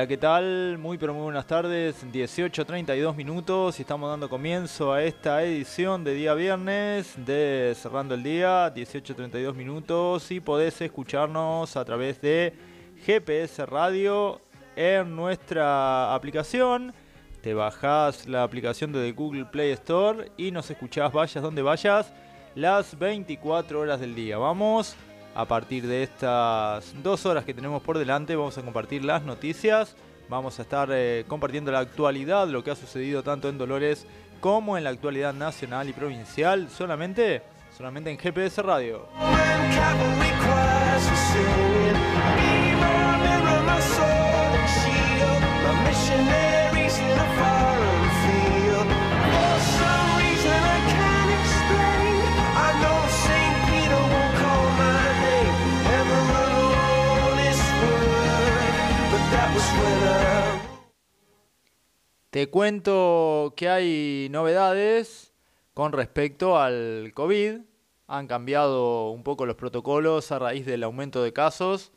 Hola, ¿qué tal? Muy pero muy buenas tardes, 18.32 minutos y estamos dando comienzo a esta edición de día viernes de Cerrando el Día, 18.32 minutos y podés escucharnos a través de GPS Radio en nuestra aplicación. Te bajás la aplicación de Google Play Store y nos escuchás vayas donde vayas las 24 horas del día. Vamos a partir de estas dos horas que tenemos por delante vamos a compartir las noticias, vamos a estar eh, compartiendo la actualidad, lo que ha sucedido tanto en Dolores como en la actualidad nacional y provincial, solamente, solamente en GPS Radio. Te cuento que hay novedades con respecto al COVID. Han cambiado un poco los protocolos a raíz del aumento de casos.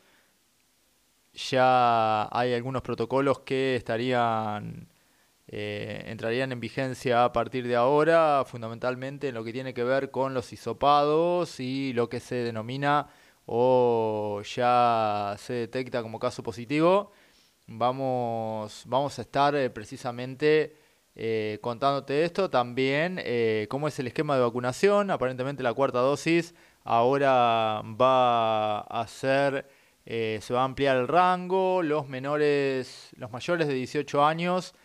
Ya hay algunos protocolos que estarían eh, entrarían en vigencia a partir de ahora, fundamentalmente en lo que tiene que ver con los hisopados y lo que se denomina o ya se detecta como caso positivo Vamos, vamos a estar eh, precisamente eh, contándote esto. También eh, cómo es el esquema de vacunación. Aparentemente la cuarta dosis ahora va a ser, se va a ampliar el rango. Los menores, los mayores de 18 años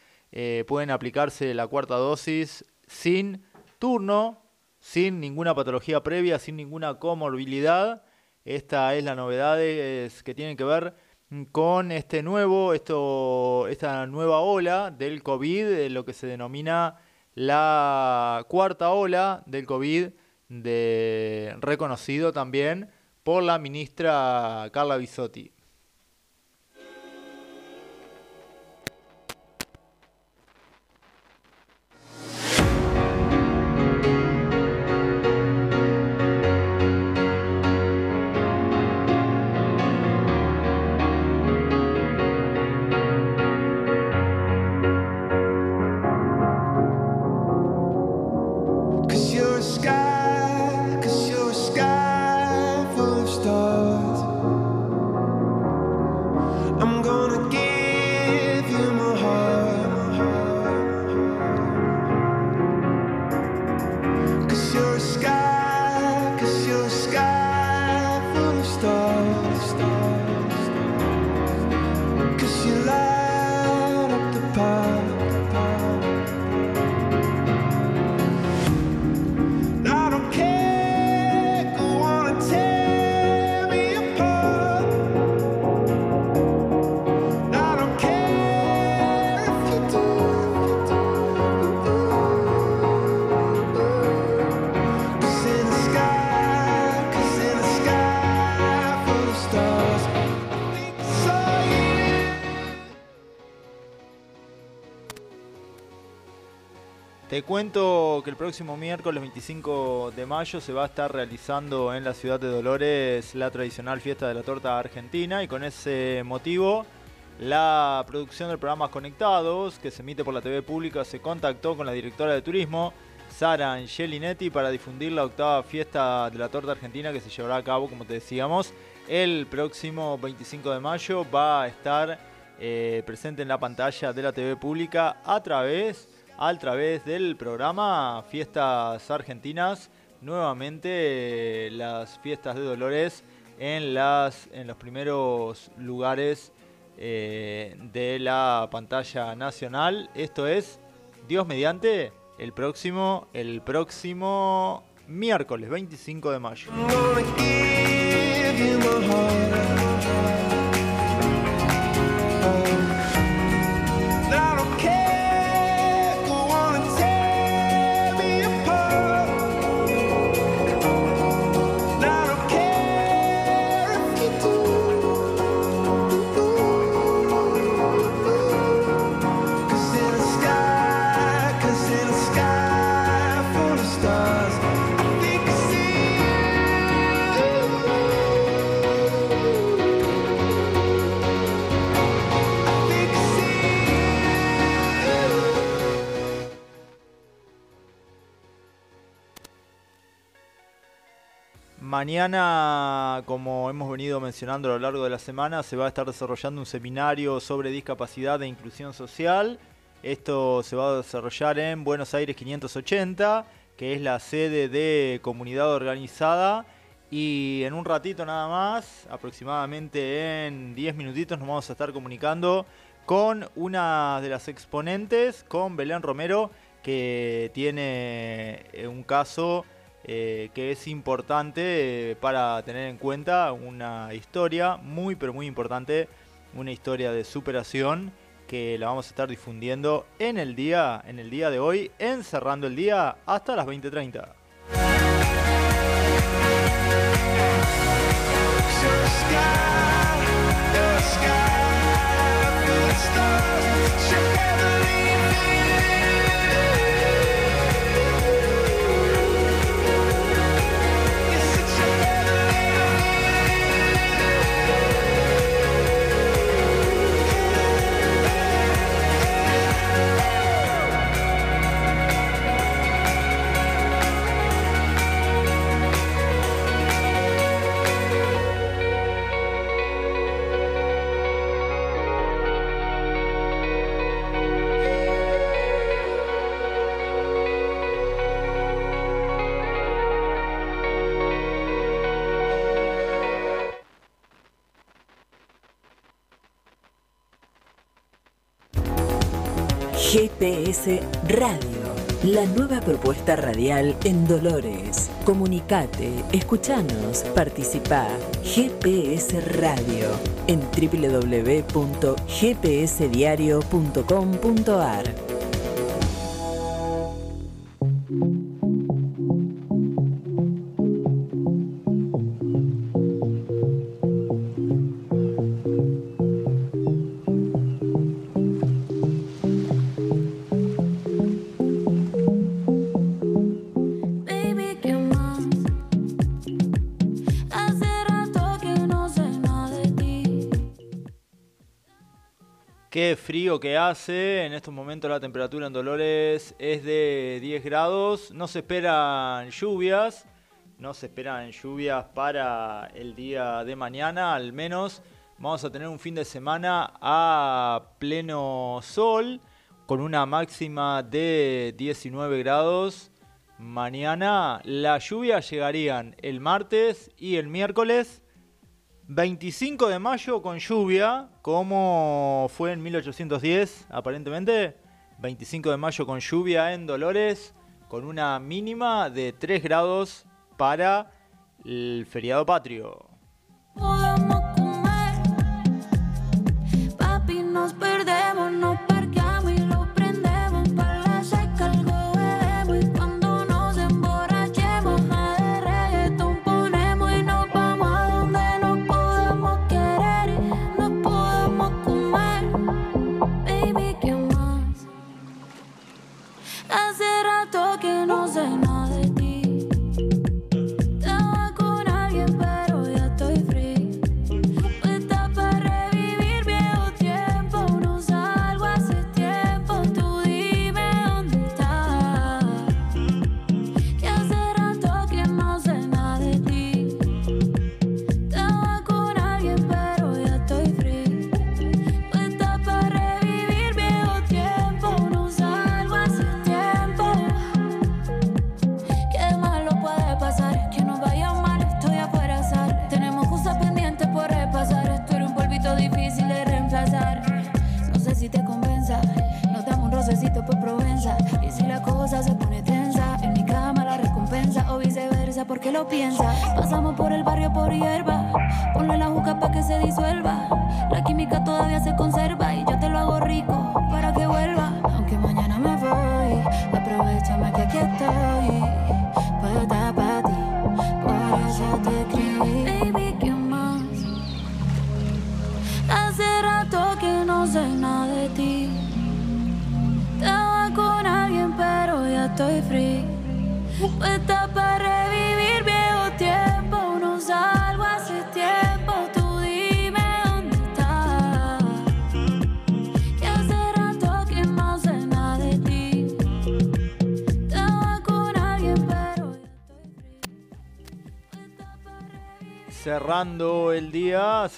pueden aplicarse la cuarta dosis sin turno, sin ninguna patología previa, sin ninguna comorbilidad. Esta es la novedad que tienen que ver con este nuevo, esto, esta nueva ola del COVID, lo que se denomina la cuarta ola del COVID, de, reconocido también por la ministra Carla Bisotti. Te cuento que el próximo miércoles 25 de mayo se va a estar realizando en la ciudad de Dolores la tradicional fiesta de la torta argentina y con ese motivo la producción del programa Conectados, que se emite por la TV pública, se contactó con la directora de turismo, Sara Angelinetti, para difundir la octava fiesta de la torta argentina que se llevará a cabo, como te decíamos, el próximo 25 de mayo. Va a estar eh, presente en la pantalla de la TV pública a través a través del programa Fiestas Argentinas. Nuevamente las fiestas de Dolores en, las, en los primeros lugares eh, de la pantalla nacional. Esto es, Dios mediante, el próximo, el próximo miércoles 25 de mayo. Mañana, como hemos venido mencionando a lo largo de la semana, se va a estar desarrollando un seminario sobre discapacidad e inclusión social. Esto se va a desarrollar en Buenos Aires 580, que es la sede de comunidad organizada. Y en un ratito nada más, aproximadamente en 10 minutitos, nos vamos a estar comunicando con una de las exponentes, con Belén Romero, que tiene eh, un caso eh, que es importante eh, para tener en cuenta una historia muy pero muy importante, una historia de superación que la vamos a estar difundiendo en el día, en el día de hoy, encerrando el día hasta las 20:30. GPS Radio, la nueva propuesta radial en Dolores. Comunicate, escuchanos, participa. GPS Radio en www.gpsdiario.com.ar. En estos momentos la temperatura en Dolores es de 10 grados. No se esperan lluvias. No se esperan lluvias para el día de mañana. Al menos vamos a tener un fin de semana a pleno sol. Con una máxima de 19 grados. Mañana las lluvias llegarían el martes y el miércoles 25 de mayo con lluvia, como fue en 1810 aparentemente. 25 de mayo con lluvia en Dolores, con una mínima de 3 grados para el feriado patrio. talking on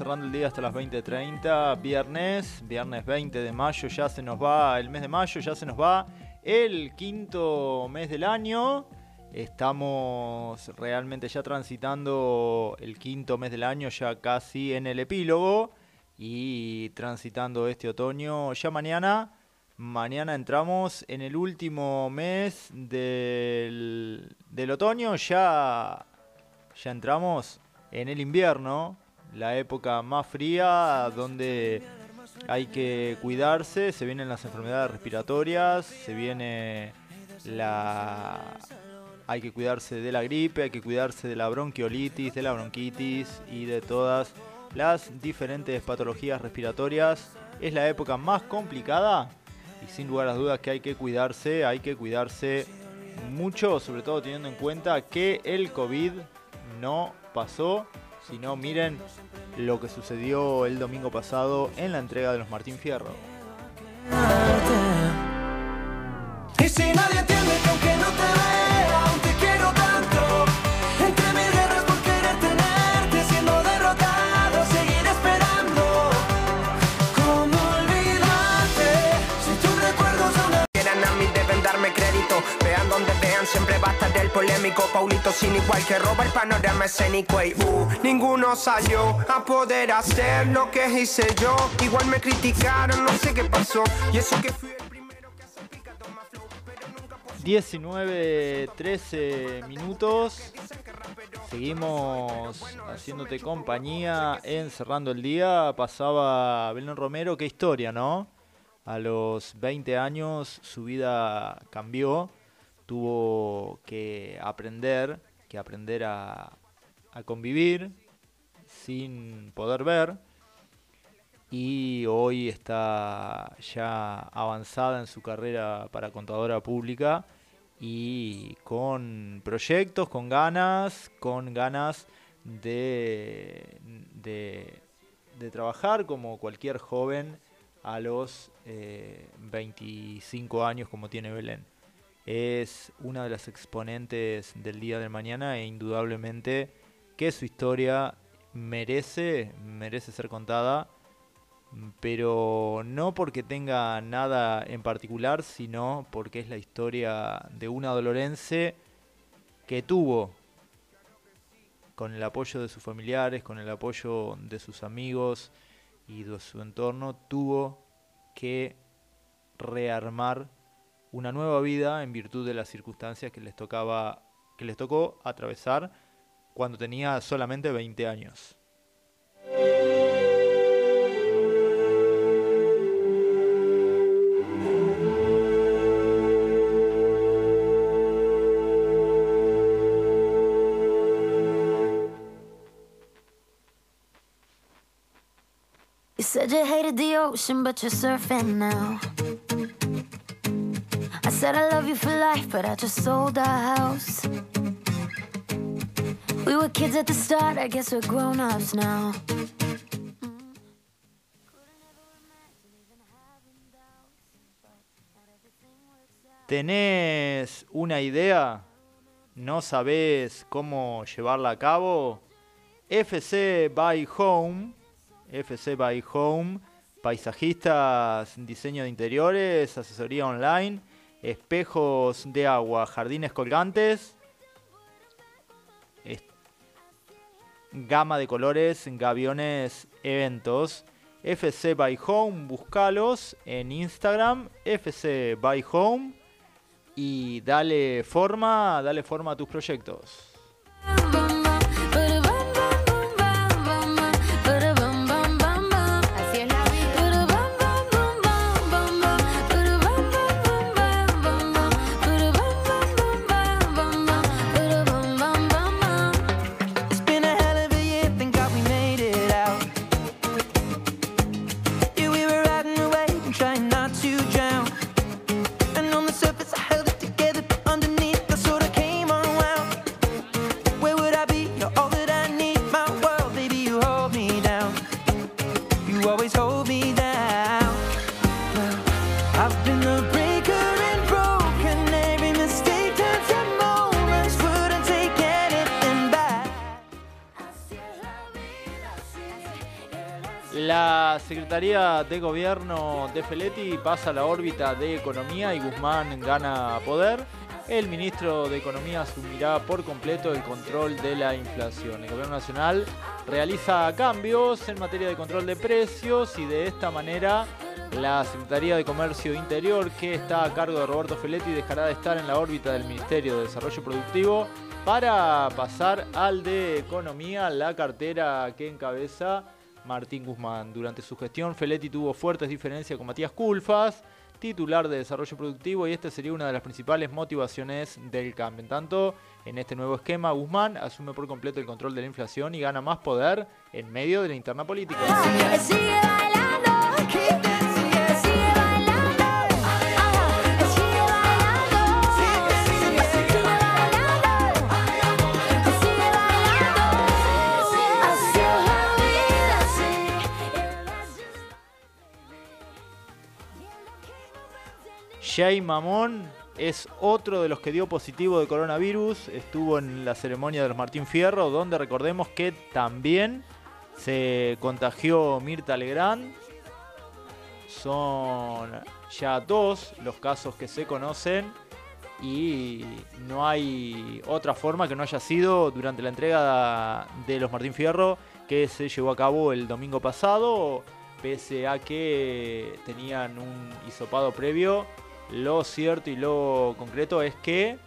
cerrando el día hasta las 20.30, viernes, viernes 20 de mayo, ya se nos va el mes de mayo, ya se nos va el quinto mes del año. Estamos realmente ya transitando el quinto mes del año, ya casi en el epílogo y transitando este otoño. Ya mañana, mañana entramos en el último mes del, del otoño, ya, ya entramos en el invierno, la época más fría, donde hay que cuidarse, se vienen las enfermedades respiratorias, se viene la... Hay que cuidarse de la gripe, hay que cuidarse de la bronquiolitis, de la bronquitis y de todas las diferentes patologías respiratorias. Es la época más complicada y sin lugar a dudas que hay que cuidarse, hay que cuidarse mucho, sobre todo teniendo en cuenta que el COVID no pasó, sino miren lo que sucedió el domingo pasado en la entrega de los Martín Fierro. Si no crédito. Vean donde vean, siempre va a estar el polémico. Paulito sin igual que roba el panorama escénico. Y uh, ninguno salió a poder hacer lo que hice yo. Igual me criticaron, no sé qué pasó. Y eso que fui el primero que hace picado más flow. Pero nunca por 19, 13 minutos. Seguimos haciéndote compañía en Cerrando el Día. Pasaba Belén Romero, qué historia, ¿no? A los 20 años su vida cambió. Tuvo que aprender, que aprender a, convivir sin poder ver. Y hoy está ya avanzada en su carrera para contadora pública y con proyectos, con ganas, con ganas de, de, de trabajar como cualquier joven a los eh, 25 años como tiene Belén. Es una de las exponentes del día de mañana e indudablemente que su historia merece, merece ser contada, pero no porque tenga nada en particular, sino porque es la historia de una dolorense que tuvo con el apoyo de sus familiares, con el apoyo de sus amigos y de su entorno, tuvo que rearmar una nueva vida en virtud de las circunstancias que les tocaba que les tocó atravesar cuando tenía solamente 20 años. You said you hated the ocean, but you're surfing now. I said I love you for life, but I just sold our house. We were kids at the start, I guess we're grown ups now. ¿Tenés una idea? ¿No sabés cómo llevarla a cabo? FC by Home, FC by Home, paisajistas, diseño de interiores, asesoría online, espejos de agua, jardines colgantes, es- gama de colores, gaviones, eventos. FC by Home, buscalos en Instagram, FC by Home y dale forma, dale forma a tus proyectos. Secretaría de Gobierno de Feletti pasa a la órbita de Economía y Guzmán gana poder. El ministro de Economía asumirá por completo el control de la inflación. El Gobierno Nacional realiza cambios en materia de control de precios y de esta manera la Secretaría de Comercio Interior, que está a cargo de Roberto Feletti, dejará de estar en la órbita del Ministerio de Desarrollo Productivo para pasar al de Economía, la cartera que encabeza Martín Guzmán. Durante su gestión, Feletti tuvo fuertes diferencias con Matías Culfas, titular de Desarrollo Productivo, y esta sería una de las principales motivaciones del cambio. En tanto, en este nuevo esquema, Guzmán asume por completo el control de la inflación y gana más poder en medio de la interna política. Jay Mamón es otro de los que dio positivo de coronavirus. Estuvo en la ceremonia de los Martín Fierro, donde recordemos que también se contagió Mirta Legrand. Son ya dos los casos que se conocen y no hay otra forma que no haya sido durante la entrega de los Martín Fierro que se llevó a cabo el domingo pasado, pese a que tenían un hisopado previo. Lo cierto y lo concreto es que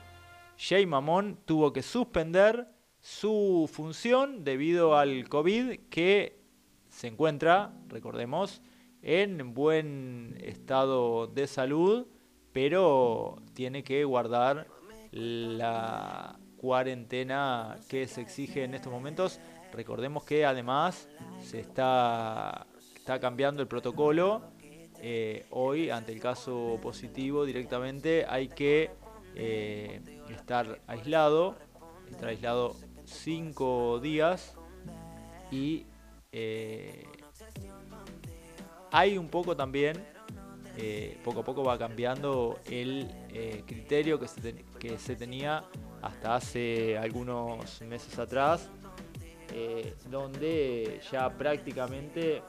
Jay Mamón tuvo que suspender su función debido al COVID que se encuentra, recordemos, en buen estado de salud, pero tiene que guardar la cuarentena que se exige en estos momentos. Recordemos que además se está, está cambiando el protocolo. Eh, hoy, ante el caso positivo directamente, hay que eh, estar aislado, estar aislado cinco días y eh, hay un poco también, poco a poco va cambiando el criterio que se, que se tenía hasta hace algunos meses atrás, donde ya prácticamente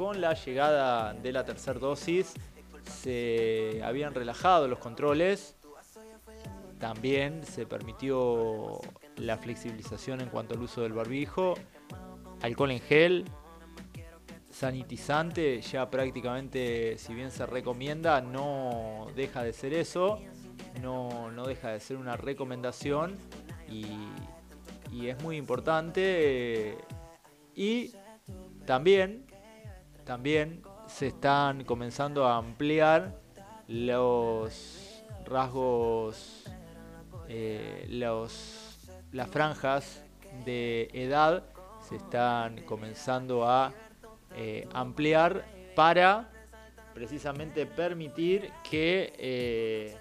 con la llegada de la tercera dosis se habían relajado los controles, también se permitió la flexibilización en cuanto al uso del barbijo, alcohol en gel, sanitizante, ya prácticamente, si bien se recomienda, no deja de ser eso, no, no deja de ser una recomendación y, y es muy importante. Y también, también se están comenzando a ampliar los rasgos, eh, los, las franjas de edad se están comenzando a eh, ampliar para precisamente permitir que eh,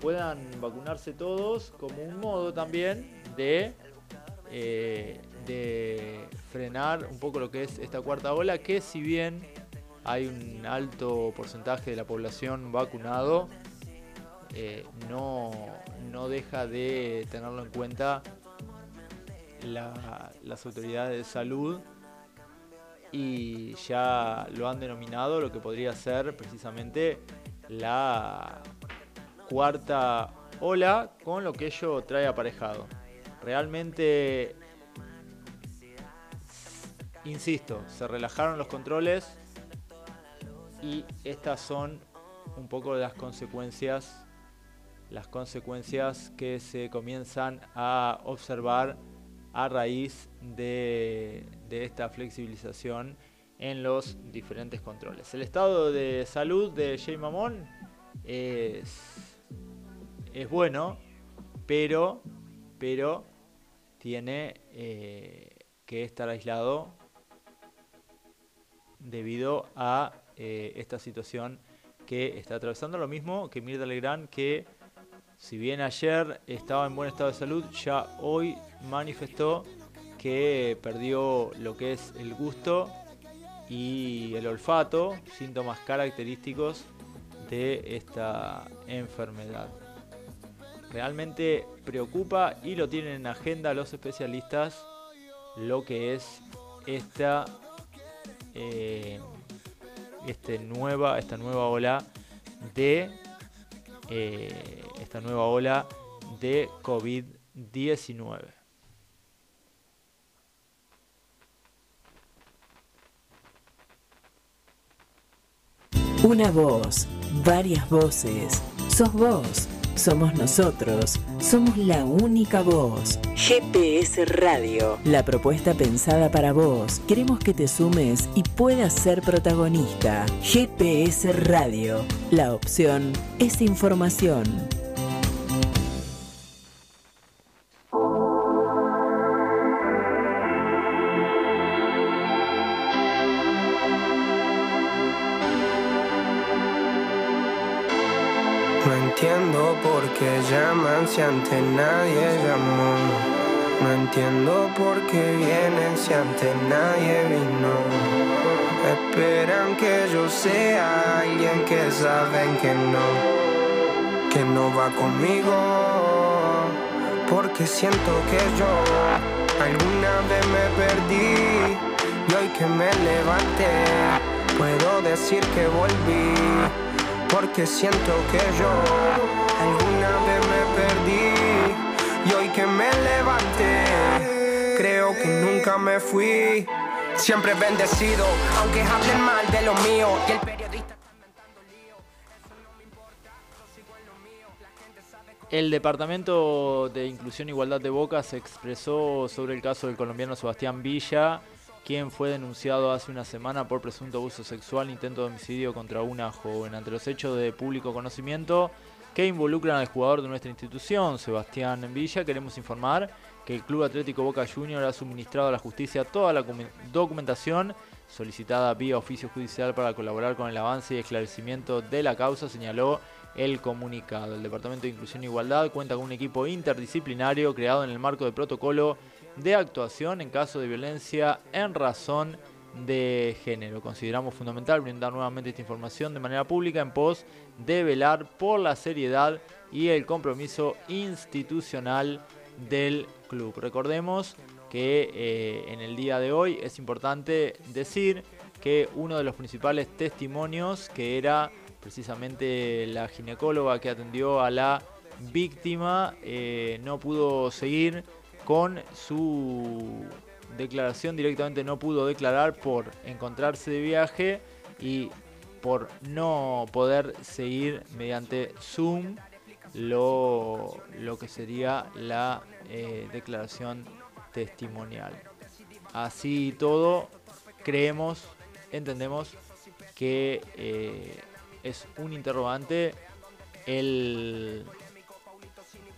puedan vacunarse todos como un modo también de, de frenar un poco lo que es esta cuarta ola, que si bien hay un alto porcentaje de la población vacunado, eh, no, no deja de tenerlo en cuenta la- las autoridades de salud y ya lo han denominado lo que podría ser precisamente la cuarta ola con lo que ello trae aparejado. Realmente, insisto, se relajaron los controles y estas son un poco las consecuencias las consecuencias que se comienzan a observar a raíz de, de esta flexibilización en los diferentes controles. El estado de salud de Jay Mamón es, es bueno, pero, pero tiene eh, que estar aislado debido a eh, esta situación que está atravesando. Lo mismo que Mirta Legrand, que si bien ayer estaba en buen estado de salud, ya hoy manifestó que perdió lo que es el gusto y el olfato, síntomas característicos de esta enfermedad. Realmente preocupa y lo tienen en agenda los especialistas lo que es esta eh, este nueva, esta nueva ola de eh, esta nueva ola de COVID-19. Una voz, varias voces. Sos vos, somos nosotros, somos la única voz. GPS Radio, la propuesta pensada para vos. Queremos que te sumes y puedas ser protagonista. GPS Radio, la opción es información. Qué llaman si antes nadie llamó. No entiendo por qué vienen si antes nadie vino. Esperan que yo sea alguien que saben que no, que no va conmigo. Porque siento que yo alguna vez me perdí y hoy que me levanté puedo decir que volví porque siento que yo nunca me fui. Siempre bendecido aunque hablen mal de lo mío. Y el periodista El Departamento de Inclusión e Igualdad de Boca se expresó sobre el caso del colombiano Sebastián Villa, quien fue denunciado hace una semana por presunto abuso sexual intento de homicidio contra una joven. Ante los hechos de público conocimiento que involucran al jugador de nuestra institución, Sebastián Villa, queremos informar que el Club Atlético Boca Junior ha suministrado a la justicia toda la documentación solicitada vía oficio judicial para colaborar con el avance y esclarecimiento de la causa, señaló el comunicado. El Departamento de Inclusión e Igualdad cuenta con un equipo interdisciplinario creado en el marco del protocolo de actuación en caso de violencia en razón de género. Consideramos fundamental brindar nuevamente esta información de manera pública en pos de velar por la seriedad y el compromiso institucional del Recordemos que eh, en el día de hoy es importante decir que uno de los principales testimonios, que era precisamente la ginecóloga que atendió a la víctima, eh, no pudo seguir con su declaración, directamente no pudo declarar por encontrarse de viaje y por no poder seguir mediante Zoom lo, lo que sería la eh, declaración testimonial. Así todo, creemos, entendemos que eh, es un interrogante el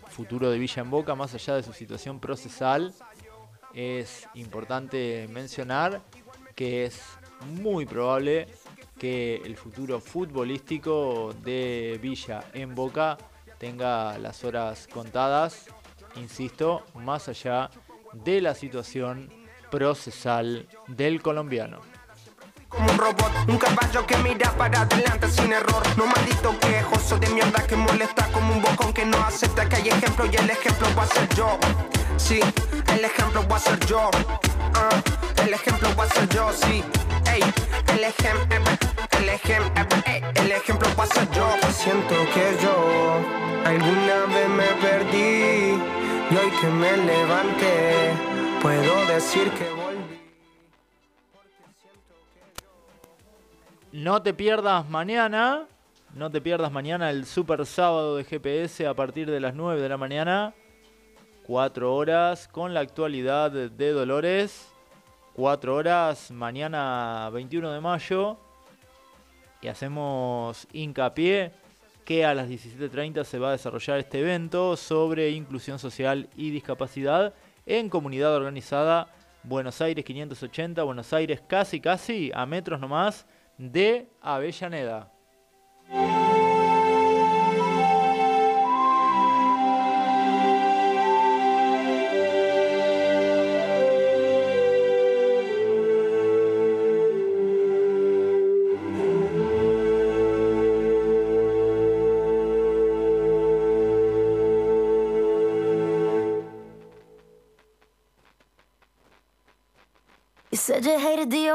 futuro de Villa en Boca, más allá de su situación procesal. Es importante mencionar que es muy probable que el futuro futbolístico de Villa en Boca tenga las horas contadas, insisto, más allá de la situación procesal del colombiano. como un robot, un caballo que mira para adelante sin error. No maldito quejoso de mierda que molesta como un bocón que no acepta que hay ejemplo y el ejemplo va a ser yo. Sí, el ejemplo va a ser yo. Ah, el ejemplo va a ser yo, sí. Ey, el ejemplo, el ejemplo, el ejemplo va a ser yo. Siento que yo alguna vez me perdí y hoy que me levanté puedo decir que volví. No te pierdas mañana, no te pierdas mañana el super sábado de GPS a partir de las 9 de la mañana. 4 horas con la actualidad de Dolores. 4 horas mañana 21 de mayo. Y hacemos hincapié que a las 17.30 se va a desarrollar este evento sobre inclusión social y discapacidad en comunidad organizada Buenos Aires 580, Buenos Aires casi casi a metros nomás de Avellaneda.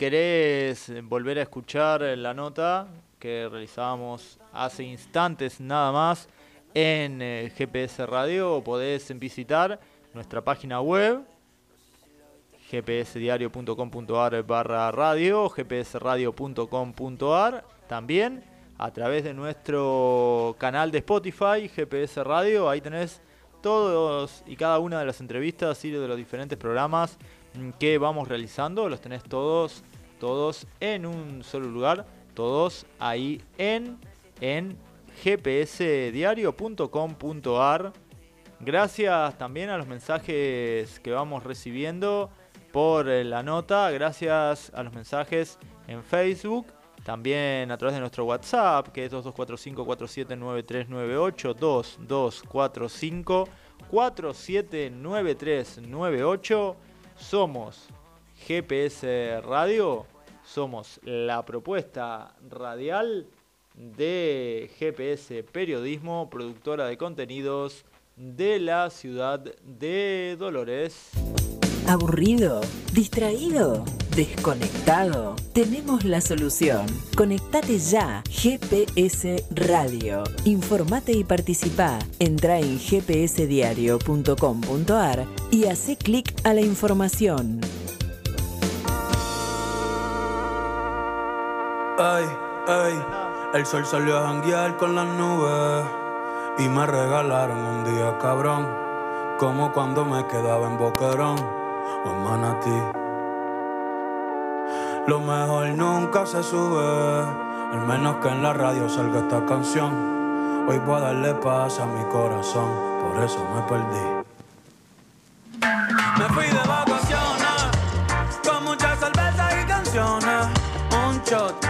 querés eh, volver a escuchar la nota que realizábamos hace instantes nada más en eh, GPS Radio, podés visitar nuestra página web gpsdiario.com.ar barra radio, gpsradio.com.ar también a través de nuestro canal de Spotify, GPS Radio, ahí tenés todos y cada una de las entrevistas y de los diferentes programas que vamos realizando. Los tenés todos, todos en un solo lugar, todos ahí en, en gpsdiario.com.ar. Gracias también a los mensajes que vamos recibiendo por eh, la nota, gracias a los mensajes en Facebook, también a través de nuestro WhatsApp, que es 2245-479398, 2245-479398. Somos GPS Radio, somos la propuesta radial de GPS Periodismo, productora de contenidos de la ciudad de Dolores. ¿Aburrido? ¿Distraído? ¿Desconectado? Tenemos la solución. Conectate ya. GPS Radio. Informate y participa. Entra en gpsdiario.com.ar y hace clic a la información. Ay, ay, el sol salió a janguear con las nubes y me regalaron un día cabrón, como cuando me quedaba en Boquerón o en Manatí. Lo mejor nunca se sube, al menos que en la radio salga esta canción. Hoy voy a darle paz a mi corazón, por eso me perdí. Me fui de vacaciones con muchas cervezas y canciones. Un shot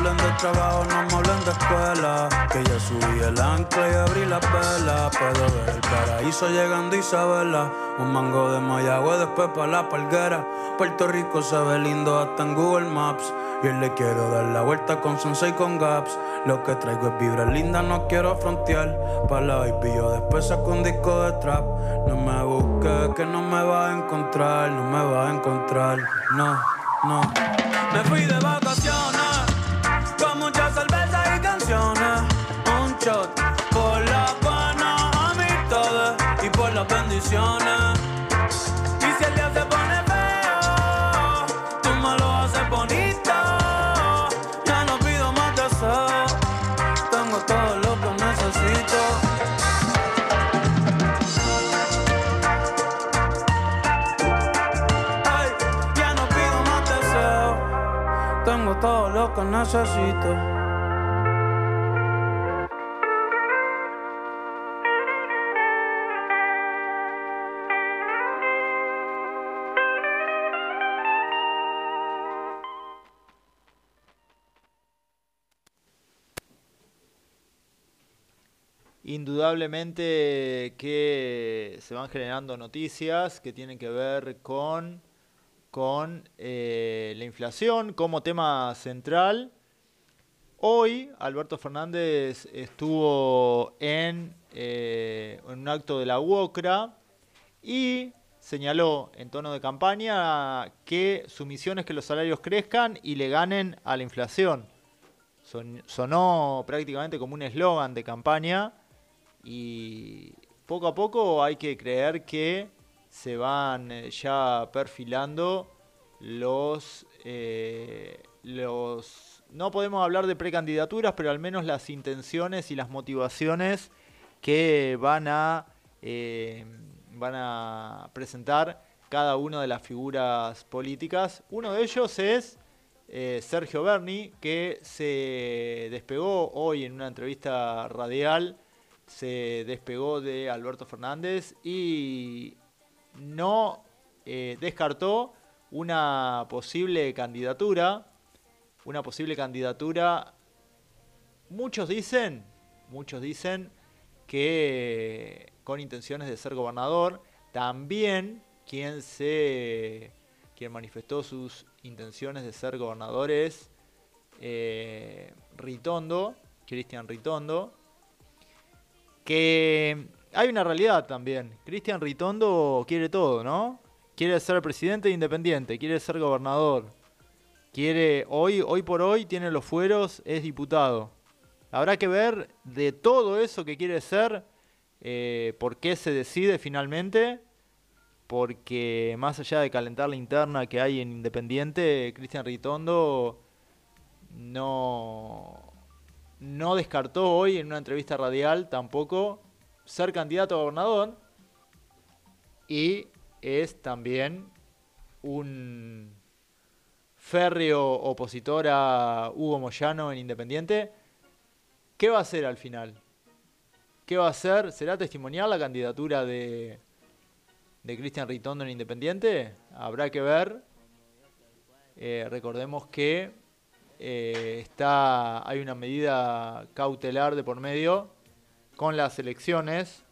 Hablen de trabajo, no me hablen de escuela. Que ya subí el ancla y abrí la vela. Puedo ver el paraíso llegando Isabela. Un mango de Mayagüe, después pa' la palguera. Puerto Rico se ve lindo hasta en Google Maps. Y le quiero dar la vuelta con Sensei con Gaps. Lo que traigo es vibra linda, no quiero frontear. Pa' la baby yo después saco un disco de trap. No me busques, que no me va a encontrar, no me va a encontrar. No, no. Me fui de vacaciones por las buenas amistades y por las bendiciones. Y si el día se pone feo, tú me lo haces bonito. Ya no pido más deseos, tengo todo lo que necesito. Ya no pido más deseos, tengo todo lo que necesito. Indudablemente que se van generando noticias que tienen que ver con, con eh, la inflación como tema central. Hoy Alberto Fernández estuvo en, eh, en un acto de la UOCRA y señaló en tono de campaña que su misión es que los salarios crezcan y le ganen a la inflación. Son- sonó prácticamente como un eslogan de campaña y poco a poco hay que creer que se van eh, ya perfilando los, eh, los... No podemos hablar de precandidaturas, pero al menos las intenciones y las motivaciones que van a, eh, van a presentar cada una de las figuras políticas. Uno de ellos es Sergio Berni, que se despegó hoy en una entrevista radial, se despegó de Alberto Fernández y no eh, descartó una posible candidatura, una posible candidatura, muchos dicen, muchos dicen que con intenciones de ser gobernador, también quien se quien manifestó sus intenciones de ser gobernador es eh, Ritondo, Cristian Ritondo, que hay una realidad también. Cristian Ritondo quiere todo, ¿no? Quiere ser presidente independiente, quiere ser gobernador. Quiere, hoy, hoy por hoy tiene los fueros, es diputado. Habrá que ver de todo eso que quiere ser, eh, por qué se decide finalmente, porque más allá de calentar la interna que hay en Independiente, Cristian Ritondo no, no descartó hoy en una entrevista radial tampoco ser candidato a gobernador y es también un férreo opositor a Hugo Moyano en Independiente. ¿Qué va a hacer al final? ¿Qué va a hacer? ¿Será testimonial la candidatura de, de Cristian Ritondo en Independiente? Habrá que ver. Eh, recordemos que eh, está, hay una medida cautelar de por medio con las elecciones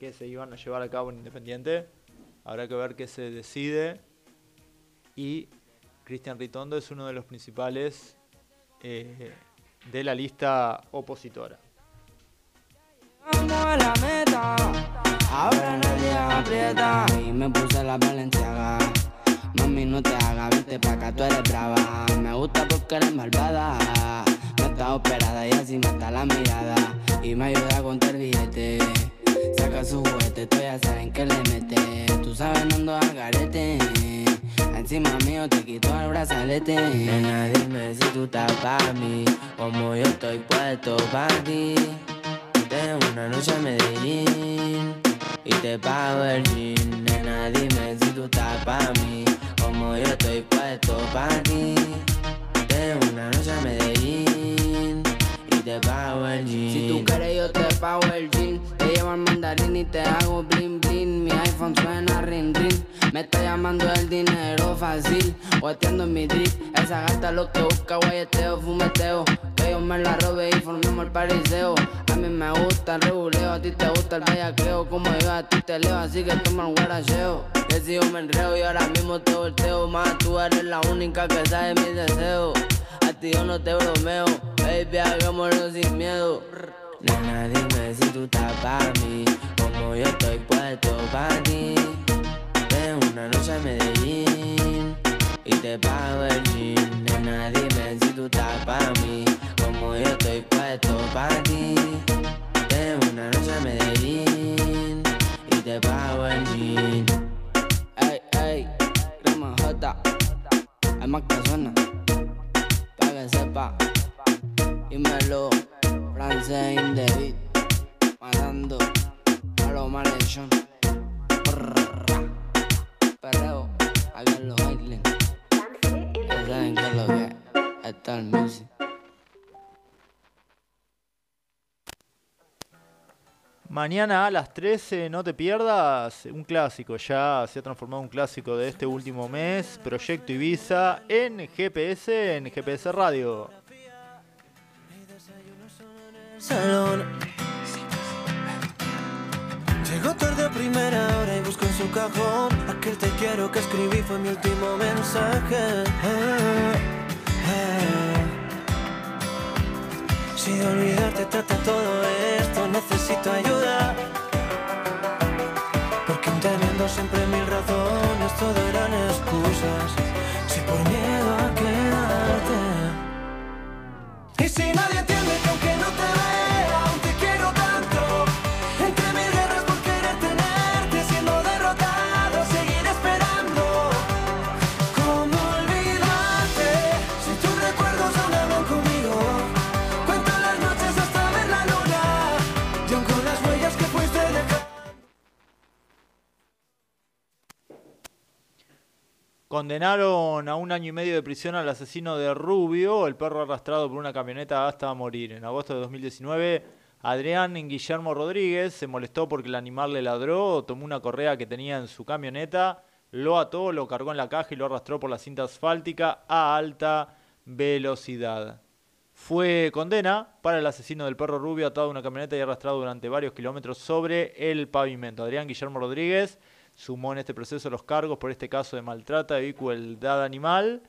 que se iban a llevar a cabo en Independiente. Habrá que ver qué se decide. Y Cristian Ritondo es uno de los principales eh, de la lista opositora. La meta, ahora nadie aprieta. Y me puse la valenciaga. Mami, no te hagas, vete pa' acá, tú eres brava. Me gusta porque eres malvada. No está operada y así mata la mirada. Y me ayuda a contar billete. Saca su juguete, tú ya saben que le mete. Tú sabes, no ando al garete. Encima mío te quito el brazalete. Nena, dime si tú estás pa' mí. Como yo estoy puesto pa' ti. Tengo una noche a Medellín y te pago el jean. Nena, dime si tú estás pa' mí, como yo estoy puesto pa' ti. Tengo una noche a Medellín y te pago el jean. Si tú quieres, yo te pago el jean. Te llevo al mandarín y te hago bling bling. Mi iPhone suena ring ring. Me está llamando el dinero fácil. Guateando en mi drip. Esa gata lo que busca, guayeteo, fumeteo. Que yo me la robe y formemos el pariseo. A mí me gusta el reguleo, a ti te gusta el bellaqueo. Como yo a ti te leo, así que toma el guaracheo. Que si yo me enreo y ahora mismo te volteo. Más tú eres la única que sabe mis deseos. A ti yo no te bromeo, baby, hagámoslo sin miedo. Nena, dime si tú estás pa' mí, como yo estoy puesto pa' ti. Una noche a Medellín y te pago el jean. Nena, dime si tú estás pa' mí, como yo estoy puesto pa' ti. Ven una noche a Medellín y te pago el jean. Ey, ey, crema J, hay más que suena, pa' que sepa. Dímelo, francés in the beat, matando a los malhechos. Perreo, en los. Ya saben que es lo que. Está el music. Mañana a las 13, no te pierdas, un clásico, ya se ha transformado en un clásico de este último mes, Proyecto Ibiza en GPS, en GPS Radio. salón. Llegó tarde a primera en su cajón aquel te quiero que escribí fue mi último mensaje. Si de olvidarte trata todo esto, necesito ayuda. Porque teniendo siempre mil razones, todo eran excusas. Si por miedo a quedarte. Y si nadie entiende Condenaron a un año y medio de prisión al asesino de Rubio, el perro arrastrado por una camioneta hasta morir. En agosto de 2019, Adrián Guillermo Rodríguez se molestó porque el animal le ladró, tomó una correa que tenía en su camioneta, lo ató, lo cargó en la caja y lo arrastró por la cinta asfáltica a alta velocidad. Fue condena para el asesino del perro Rubio atado a una camioneta y arrastrado durante varios kilómetros sobre el pavimento. Adrián Guillermo Rodríguez sumó en este proceso los cargos por este caso de maltrata y crueldad animal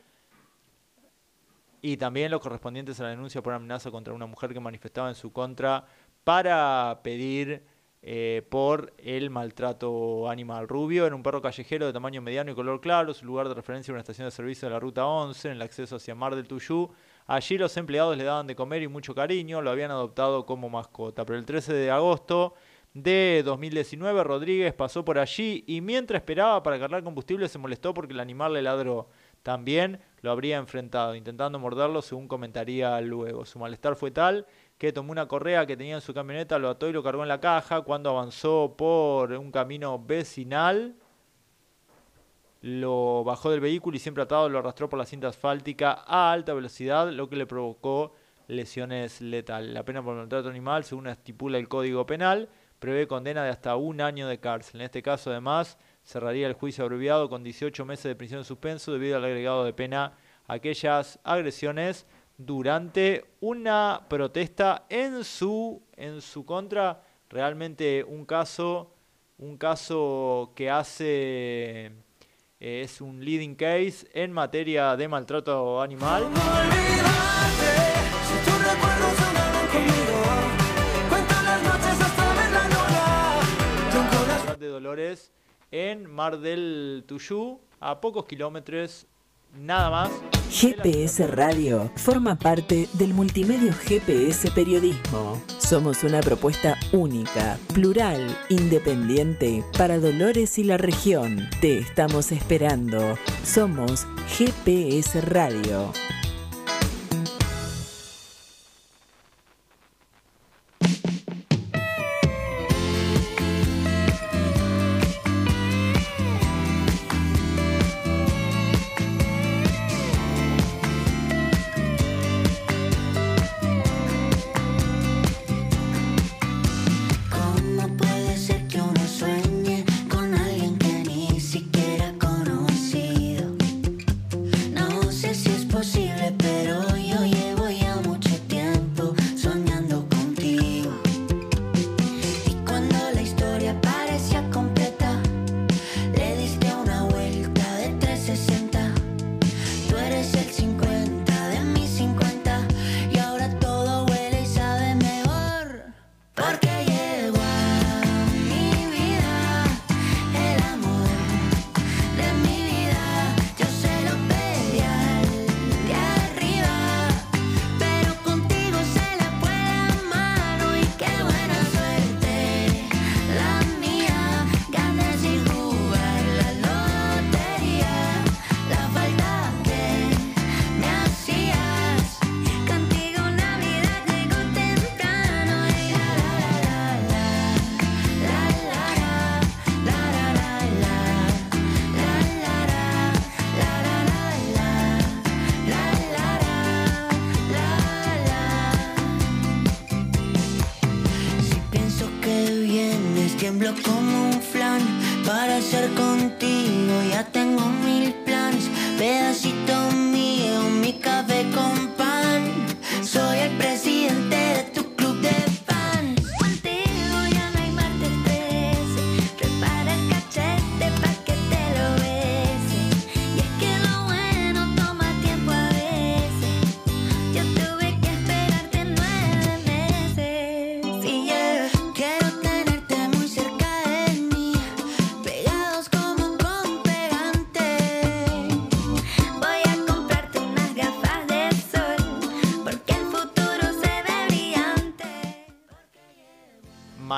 y también los correspondientes a la denuncia por amenaza contra una mujer que manifestaba en su contra para pedir eh, por el maltrato animal. Rubio era un perro callejero de tamaño mediano y color claro, su lugar de referencia era una estación de servicio de la ruta 11 en el acceso hacia Mar del Tuyú. Allí los empleados le daban de comer y mucho cariño, lo habían adoptado como mascota. Pero el 13 de agosto de 2019 Rodríguez pasó por allí y mientras esperaba para cargar combustible se molestó porque el animal le ladró. También lo habría enfrentado, intentando morderlo según comentaría luego. Su malestar fue tal que tomó una correa que tenía en su camioneta, lo ató y lo cargó en la caja. Cuando avanzó por un camino vecinal, lo bajó del vehículo y siempre atado lo arrastró por la cinta asfáltica a alta velocidad, lo que le provocó lesiones letales. La pena por maltrato animal, según estipula el Código Penal, prevé condena de hasta un año de cárcel. En este caso, además, cerraría el juicio abreviado con 18 meses de prisión en suspenso debido al agregado de pena. A aquellas agresiones durante una protesta en su en su contra. Realmente un caso un caso que hace eh, es un leading case en materia de maltrato animal. Olvidarte Dolores en Mar del Tuyú a pocos kilómetros nada más GPS Radio forma parte del multimedio GPS Periodismo. Somos una propuesta única, plural, independiente para Dolores y la región. Te estamos esperando. Somos GPS Radio.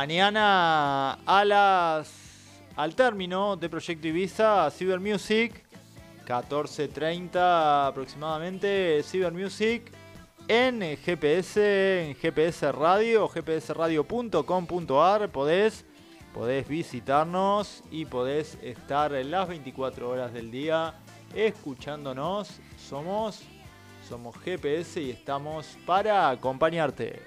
Mañana a las al término de Proyecto Ibiza Cyber Music 14.30 aproximadamente Cyber Music en GPS en GPS Radio gpsradio.com.ar podés podés visitarnos y podés estar las 24 horas del día escuchándonos. Somos somos GPS y estamos para acompañarte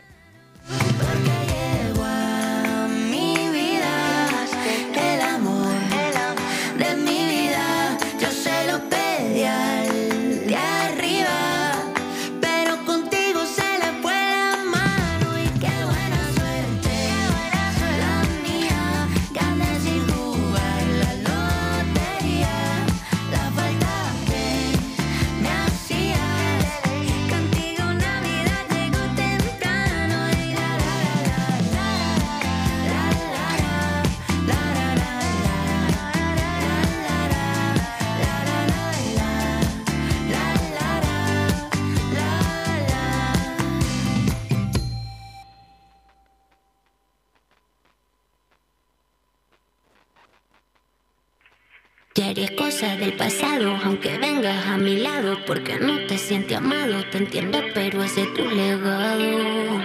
Ya eres cosa del pasado, aunque vengas a mi lado, porque no te sientes amado, te entiendo, pero ese es tu legado.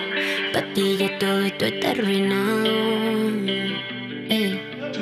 Papi, ya todo esto está arruinado. Eh,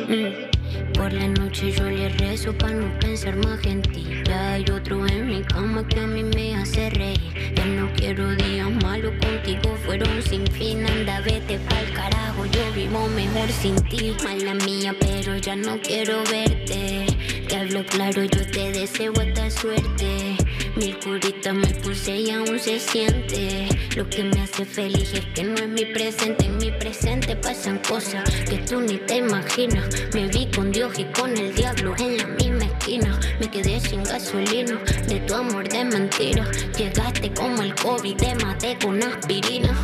mm. Por la noche yo le rezo para no pensar más en ti. Ya hay otro en mi cama que a mí me hace reír. Ya no quiero días malos contigo, fueron sin fin. Anda, vete pa'l carajo, yo vivo mejor sin ti. Mala mía, pero ya no quiero verte. Te hablo claro, yo te deseo esta suerte. Mil curitas me puse y aún se siente. Lo que me hace feliz es que no es mi presente. En mi presente pasan cosas que tú ni te imaginas. Me vi con Dios y con el diablo en la misma esquina. Me quedé sin gasolina de tu amor de mentira. Llegaste como el COVID, te maté con aspirina.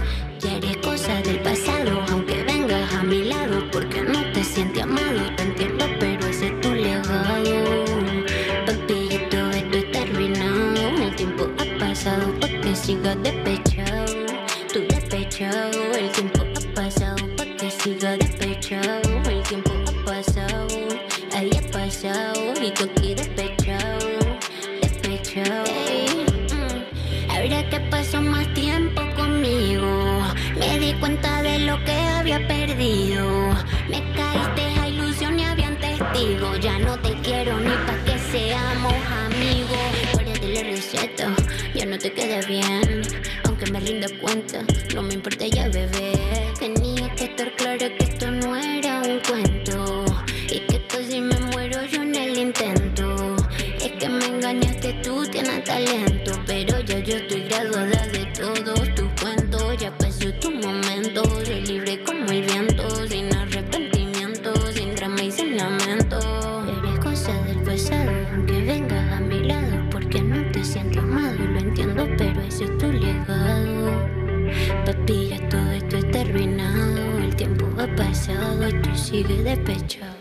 Que sigas despechado. Tú despechado, el tiempo ha pasado pa' que sigas despechado. El tiempo ha pasado, ahí ha pasado. Y tú aquí despechado, despechado. Ey, mm. Ahora que pasó más tiempo conmigo, me di cuenta de lo que había perdido. Me caíste a ilusión y habían testigos. Ya no te no te queda bien. Aunque me rinda cuenta, no me importa ya bebé. Tú sigues despechado.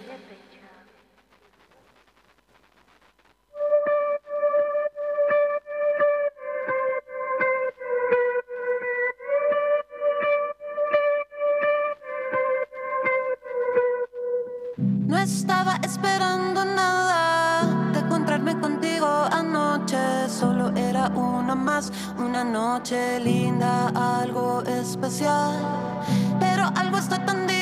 No estaba esperando nada de encontrarme contigo anoche. Solo era una más, una noche linda, algo especial. Pero algo está tan alrededor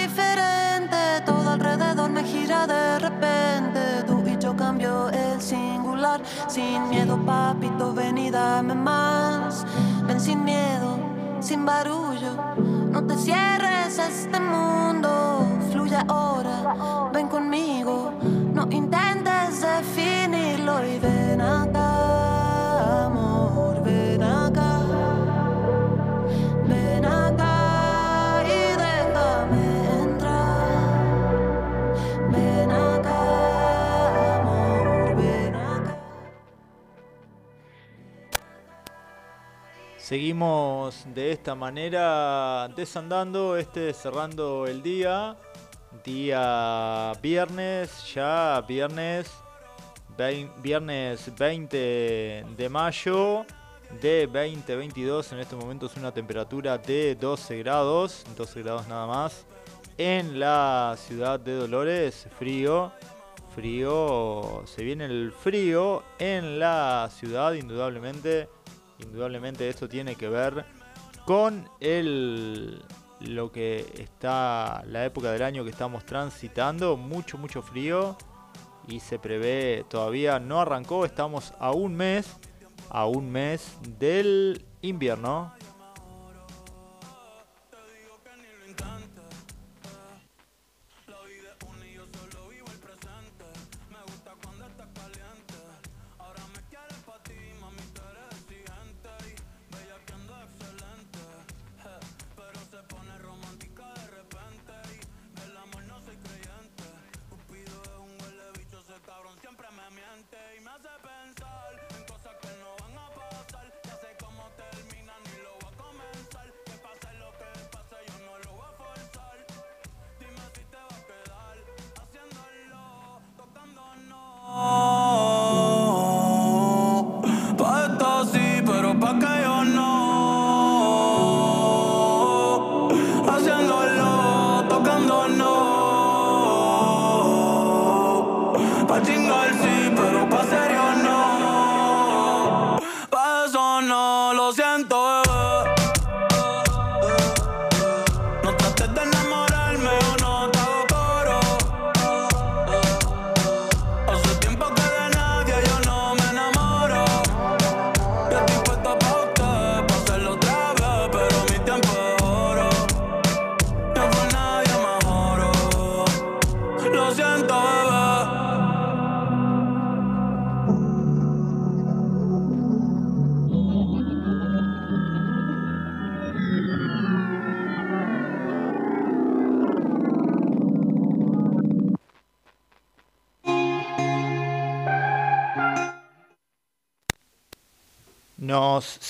de repente. Tú y yo cambio el singular, sin miedo, papito, ven y dame más. Ven sin miedo, sin barullo. No te cierres a este mundo, fluye ahora, ven conmigo. Seguimos de esta manera desandando, este cerrando el día. Día viernes, ya viernes, viernes 20 de mayo de 2022. En este momento es una temperatura de 12 grados, 12 grados nada más. En la ciudad de Dolores, frío, frío, se viene el frío en la ciudad, indudablemente. Indudablemente esto tiene que ver con el lo que está la época del año que estamos transitando, mucho mucho frío y se prevé todavía no arrancó, estamos a un mes, a un mes del invierno. Acá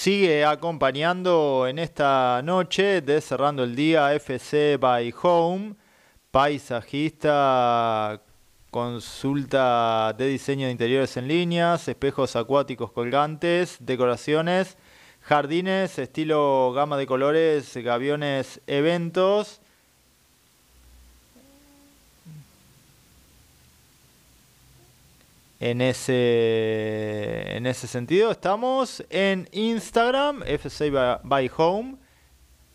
sigue acompañando en esta noche de Cerrando el Día FC by Home, paisajista, consulta de diseño de interiores en líneas, espejos acuáticos colgantes, decoraciones, jardines, estilo gama de colores, gaviones, eventos. En ese, en ese sentido, estamos en Instagram, FC by- Home,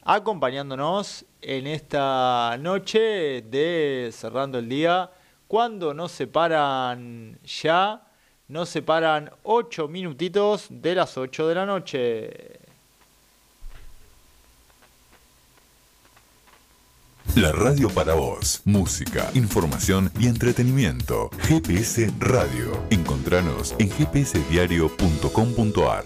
acompañándonos en esta noche de cerrando el día, cuando nos separan ya, nos separan 8 minutitos de las 8 de la noche. La radio para vos. Música, información y entretenimiento. GPS Radio. Encontranos en gpsdiario.com.ar.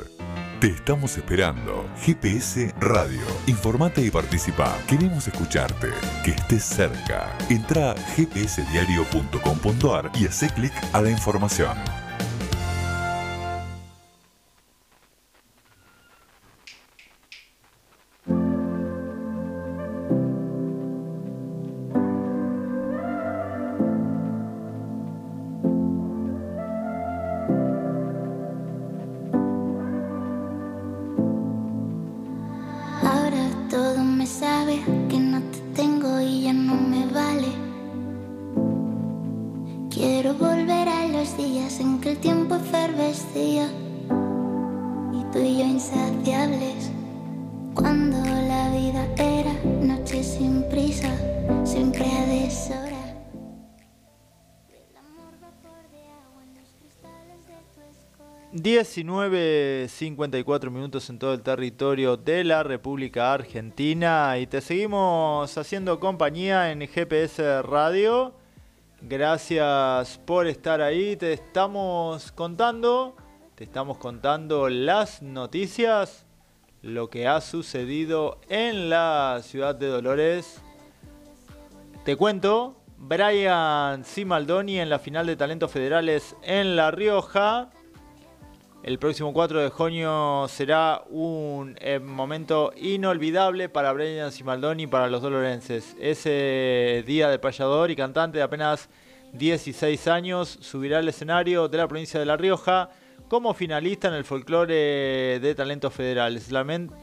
Te estamos esperando. GPS Radio. Informate y participa. Queremos escucharte. Que estés cerca. Entra a gpsdiario.com.ar y hace clic a la información. 19.54 minutos en todo el territorio de la República Argentina y te seguimos haciendo compañía en GPS Radio. Gracias por estar ahí. Te estamos contando, te estamos contando las noticias, lo que ha sucedido en la ciudad de Dolores. Te cuento, Brian Cimaldoni en la final de Talentos Federales en La Rioja. El próximo 4 de junio será un eh, momento inolvidable para Brian Cimaldoni y para los dolorenses. Ese día de payador y cantante de apenas 16 años subirá al escenario de la provincia de La Rioja como finalista en el folclore de talentos federales.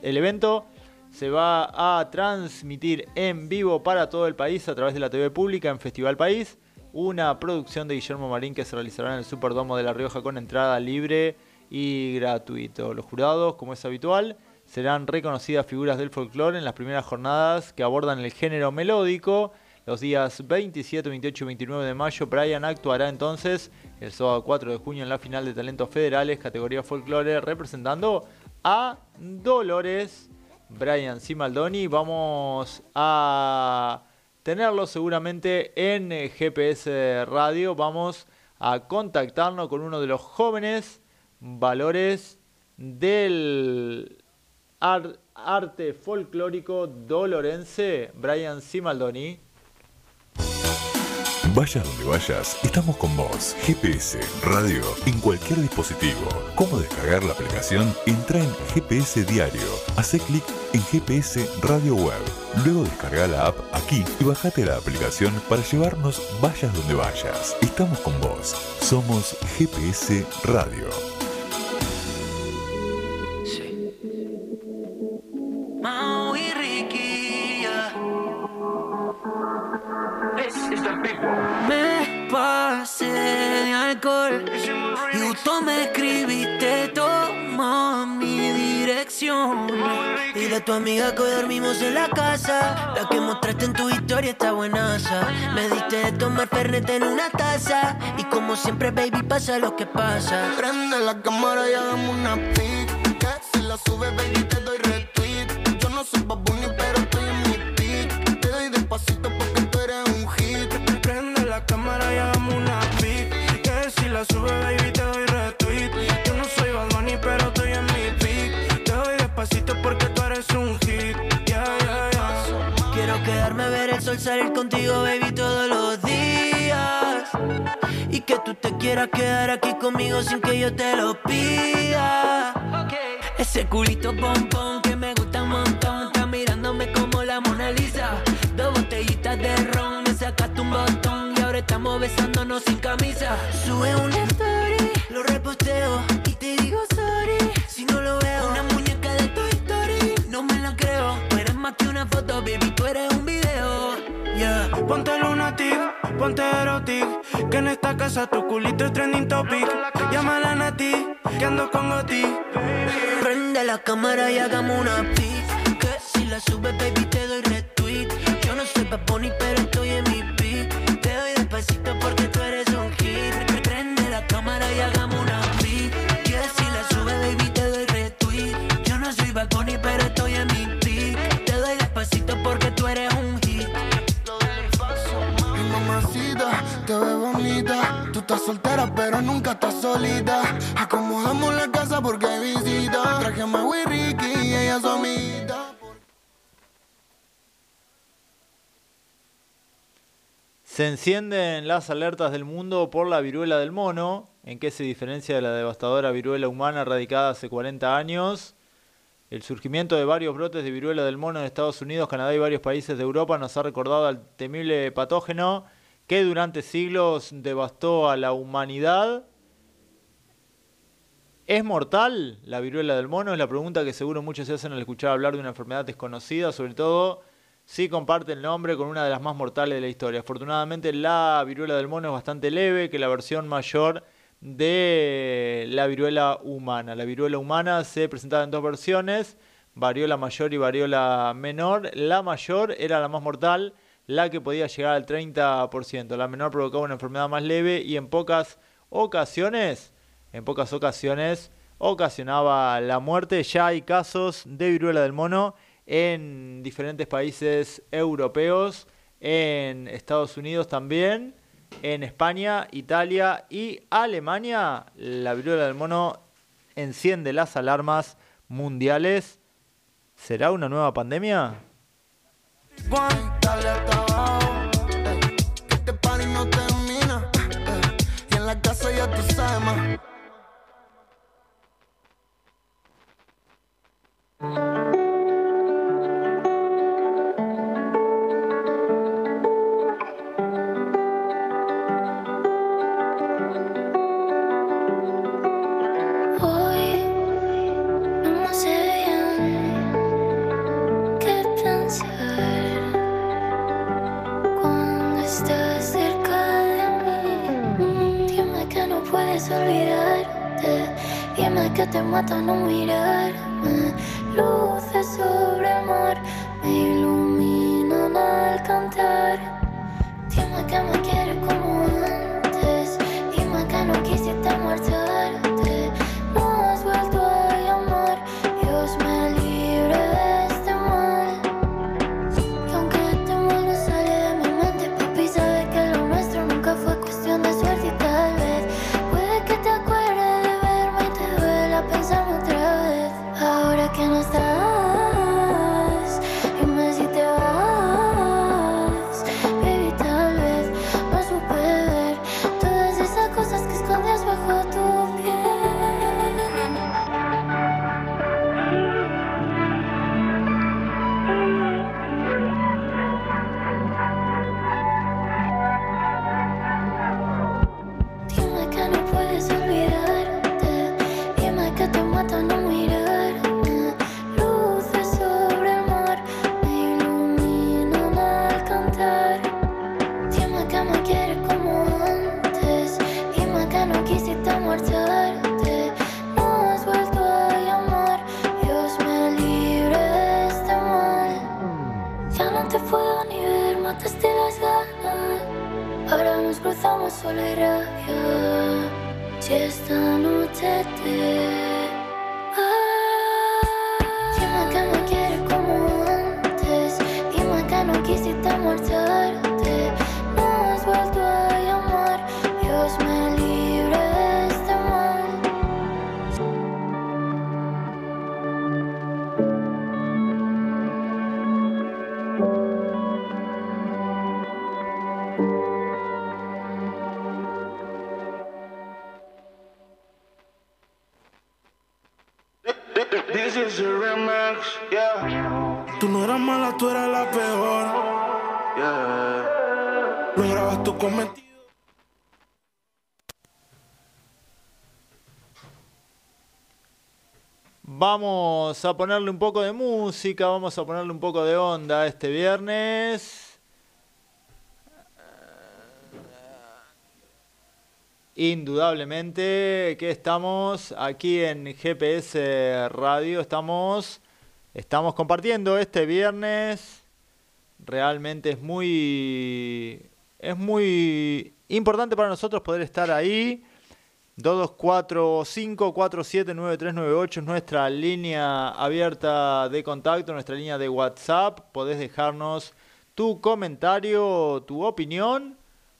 El evento se va a transmitir en vivo para todo el país a través de la TV pública en Festival País, una producción de Guillermo Marín que se realizará en el Superdomo de La Rioja con entrada libre y gratuito. Los jurados, como es habitual, serán reconocidas figuras del folclore en las primeras jornadas que abordan el género melódico. Los días 27, 28 y 29 de mayo, Brian actuará entonces el sábado 4 de junio en la final de Talentos Federales, categoría folclore, representando a Dolores. Brian Cimaldoni. Vamos a tenerlo seguramente en GPS Radio. Vamos a contactarnos con uno de los jóvenes valores del ar- arte folclórico dolorense, Brian Cimaldoni. Vayas donde vayas, estamos con vos. GPS, radio, en cualquier dispositivo. ¿Cómo descargar la aplicación? Entra en GPS Diario. Hace clic en GPS Radio Web. Luego descarga la app aquí y bajate la aplicación para llevarnos vayas donde vayas. Estamos con vos. Somos GPS Radio. De alcohol y justo me escribiste, toma mi dirección. Dile a tu amiga que hoy dormimos en la casa. La que mostraste en tu historia está buenaza. Me diste de tomar fernet en una taza. Y como siempre, baby, pasa lo que pasa. Prende la cámara y hagamos una pic. Que si la sube, baby, te doy retweet. Yo no soy pero la sube, baby, te doy retweet. Yo no soy Bad Bunny, pero estoy en mi pic. Te doy despacito porque tú eres un hit. Yeah, yeah, yeah. Quiero quedarme a ver el sol salir contigo, baby, todos los días. Y que tú te quieras quedar aquí conmigo sin que yo te lo pida. Ese culito pompón que me gusta un montón. Está mirándome como la Mona Lisa. Dos botellitas de ron, me sacaste un botón. Estamos besándonos sin camisa. Sube una story, lo reposteo. Y te digo sorry, si no lo veo. Una muñeca de Toy Story, no me la creo. Tú eres más que una foto, baby, tú eres un video. Yeah. Ponte lunatic, ponte erotic Que en esta casa tu culito es trending topic Llámala a Nati, que ando con Goti Prende la cámara y hagamos una pic. Que si la sube, baby, te doy retweet. Yo no soy Bad Bunny, pero Bad Bunny, pero estoy en mi beat. Te doy despacito porque tú eres un hit. Ay, mamacita, te ves bonita. Tú estás soltera, pero nunca estás solita. Acomodamos la casa porque hay visita. Traje a Maui y Ricky y ella es amiguita. Se encienden las alertas del mundo por la viruela del mono. ¿En qué se diferencia de la devastadora viruela humana radicada hace 40 años? El surgimiento de varios brotes de viruela del mono en Estados Unidos, Canadá y varios países de Europa nos ha recordado al temible patógeno que durante siglos devastó a la humanidad. ¿Es mortal la viruela del mono? Es la pregunta que seguro muchos se hacen al escuchar hablar de una enfermedad desconocida, sobre todo si comparte el nombre con una de las más mortales de la historia. Afortunadamente la viruela del mono es bastante leve que la versión mayor de la viruela humana. La viruela humana se presentaba en dos versiones, variola mayor y variola menor. La mayor era la más mortal, la que podía llegar al 30%. La menor provocaba una enfermedad más leve y en pocas ocasiones, en pocas ocasiones ocasionaba la muerte. Ya hay casos de viruela del mono en diferentes países europeos, en Estados Unidos también, en España, Italia y Alemania. La viruela del mono enciende las alarmas mundiales. ¿Será una nueva pandemia? Que te mata no mirarme. Luces sobre el mar me iluminan al cantar. Dime que me quieres como antes. Dime que no quisiste marcharte. Ya no te puedo ni ver, mataste las ganas. Ahora nos cruzamos solo y rabia. Si esta noche te Vamos a ponerle un poco de música, vamos a ponerle un poco de onda este viernes. Indudablemente que estamos aquí en GPS Radio, estamos, estamos compartiendo este viernes. Realmente es muy, es muy importante para nosotros poder estar ahí. 2245-479398 es nuestra línea abierta de contacto, nuestra línea de WhatsApp. Podés dejarnos tu comentario, tu opinión.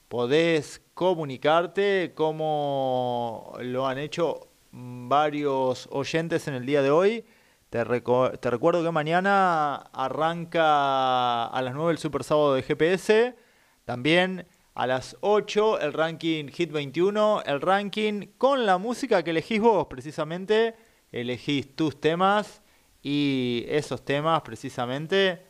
Podés comunicarte como lo han hecho varios oyentes en el día de hoy. Te, te recuerdo que mañana arranca a las 9 el Super Sábado de GPS. También a las 8 el ranking Hit 21, el ranking con la música que elegís vos precisamente. Elegís tus temas y esos temas precisamente,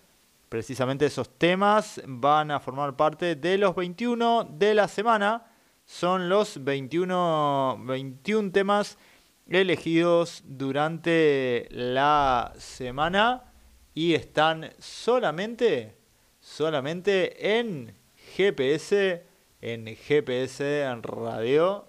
precisamente esos temas van a formar parte de los 21 de la semana. Son los 21, 21 temas elegidos durante la semana y están solamente, solamente en GPS, en GPS en radio.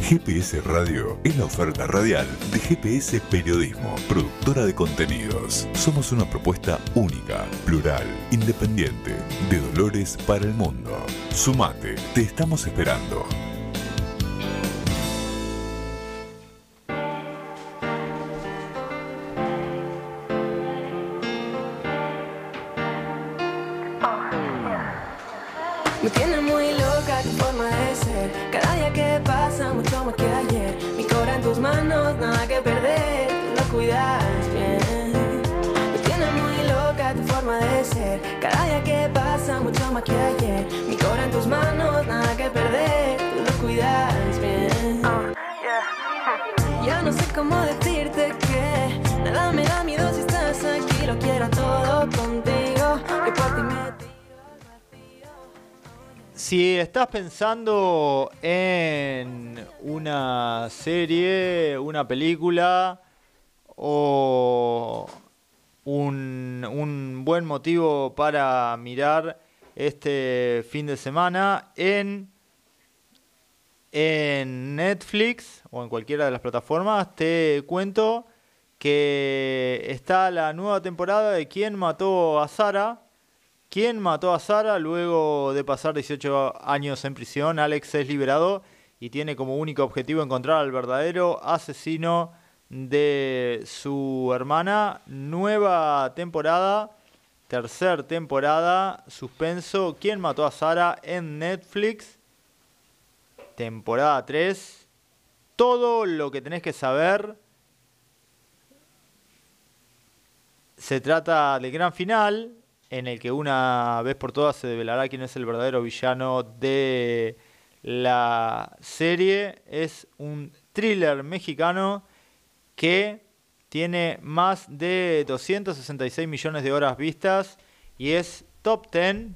GPS Radio es la oferta radial de GPS Periodismo, productora de contenidos. Somos una propuesta única, plural, independiente, de Dolores para el mundo. Sumate, te estamos esperando. Cómo decirte que nada me da miedo si estás aquí. Lo quiero todo contigo. Que por ti me Si estás pensando en una serie, una película o un, un buen motivo para mirar este fin de semana en, en Netflix o en cualquiera de las plataformas, te cuento que está la nueva temporada de ¿Quién mató a Sara? ¿Quién mató a Sara? Luego de pasar 18 años en prisión, Alex es liberado y tiene como único objetivo encontrar al verdadero asesino de su hermana. Nueva temporada, tercer temporada, suspenso. ¿Quién mató a Sara en Netflix? Temporada 3. Todo lo que tenés que saber. Se trata del gran final, en el que una vez por todas se develará quién es el verdadero villano de la serie. Es un thriller mexicano que tiene más de 266 millones de horas vistas y es top 10,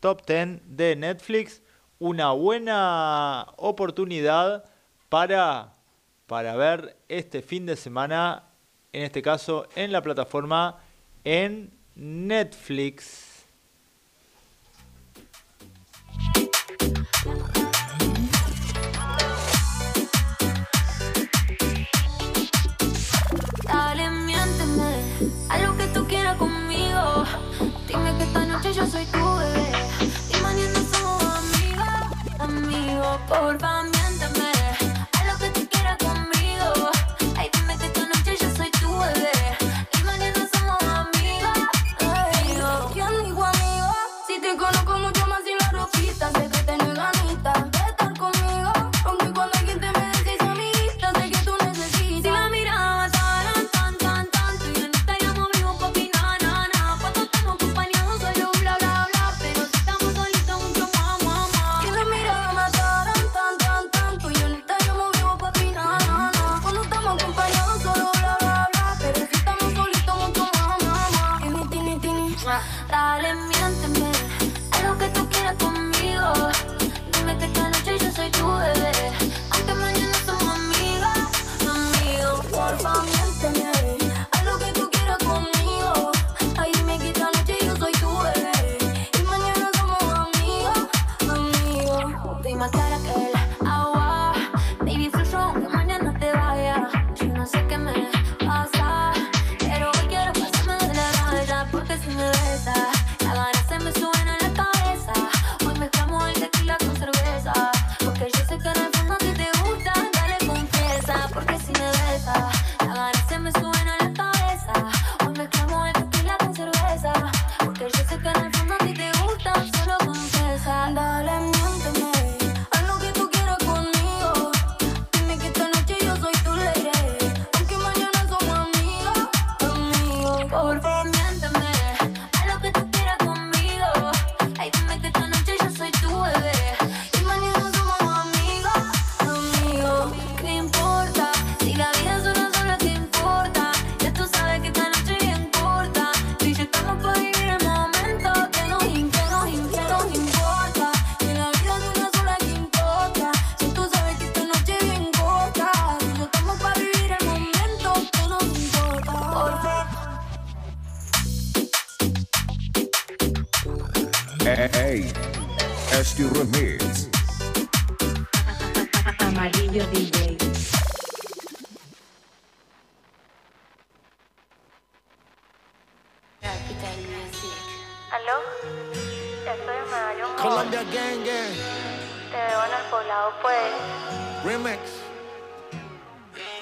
top 10 de Netflix. Una buena oportunidad para, para ver este fin de semana, en este caso en la plataforma en Netflix. Yo soy tu. Amigos. Porfa,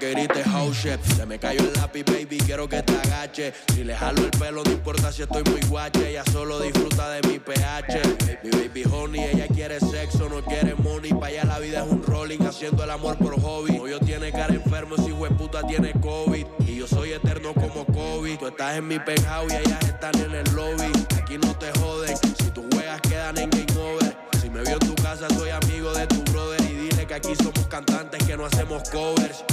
que grites oh shit. Se me cayó el lápiz, baby, quiero que te agache. Si le jalo el pelo, no importa si estoy muy guache. Ella solo disfruta de mi pH. Mi baby honey, ella quiere sexo, no quiere money. Pa' allá la vida es un rolling, haciendo el amor por hobby. Novio tiene cara enfermo, de puta tiene COVID. Y yo soy eterno como COVID. Tú estás en mi penthouse y ellas están en el lobby. Aquí somos cantantes que no hacemos covers.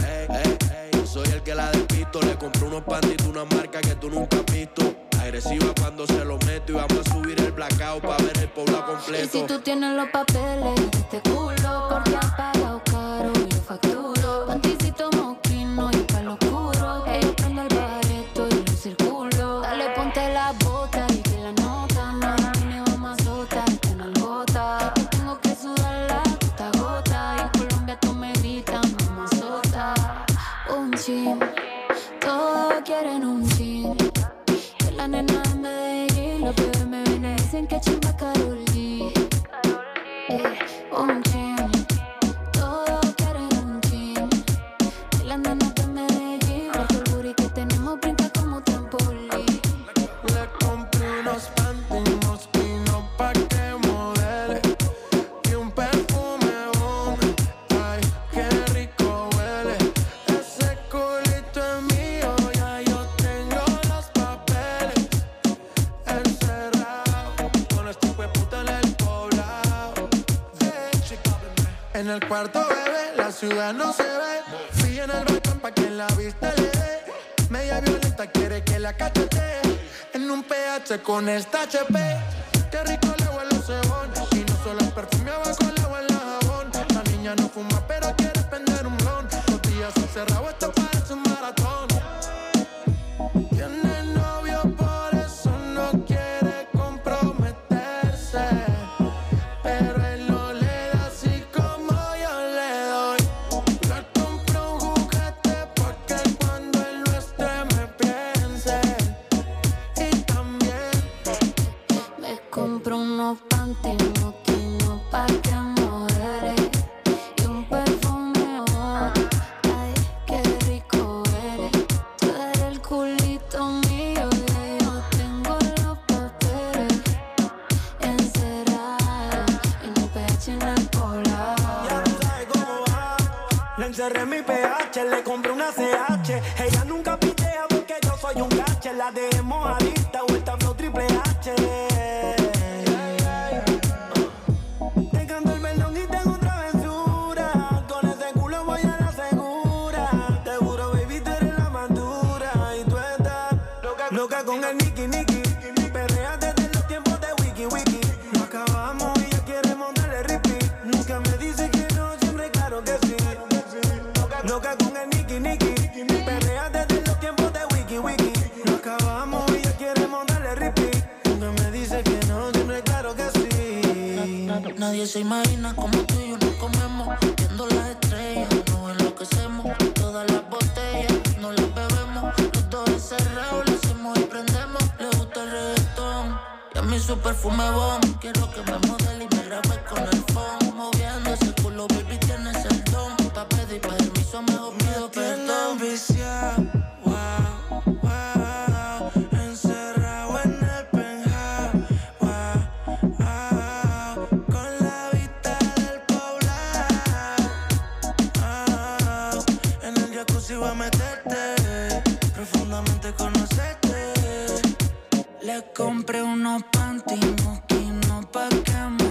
Yo soy el que la despisto. Le compré unos panditos, una marca que tú nunca has visto. Agresiva cuando se lo meto. Y vamos a subir el blackout para ver el pueblo Y si completo. tú tienes los papeles de este culo, porque has pagado caro, yo facturo. Panticito mosquino y palo oscuro. El cuarto bebé, la ciudad no se ve. Fui en el balcón pa' que la vista le dé. Media violenta quiere que la cachete En un PH con esta HP Qué rico le huele el cebón Y no solo el perfume abajo le huele el jabón. La niña no fuma pero quiere prender un blon. Los días encerrados esto parece un maratón Compré unos panty mosquinos pa' que modele.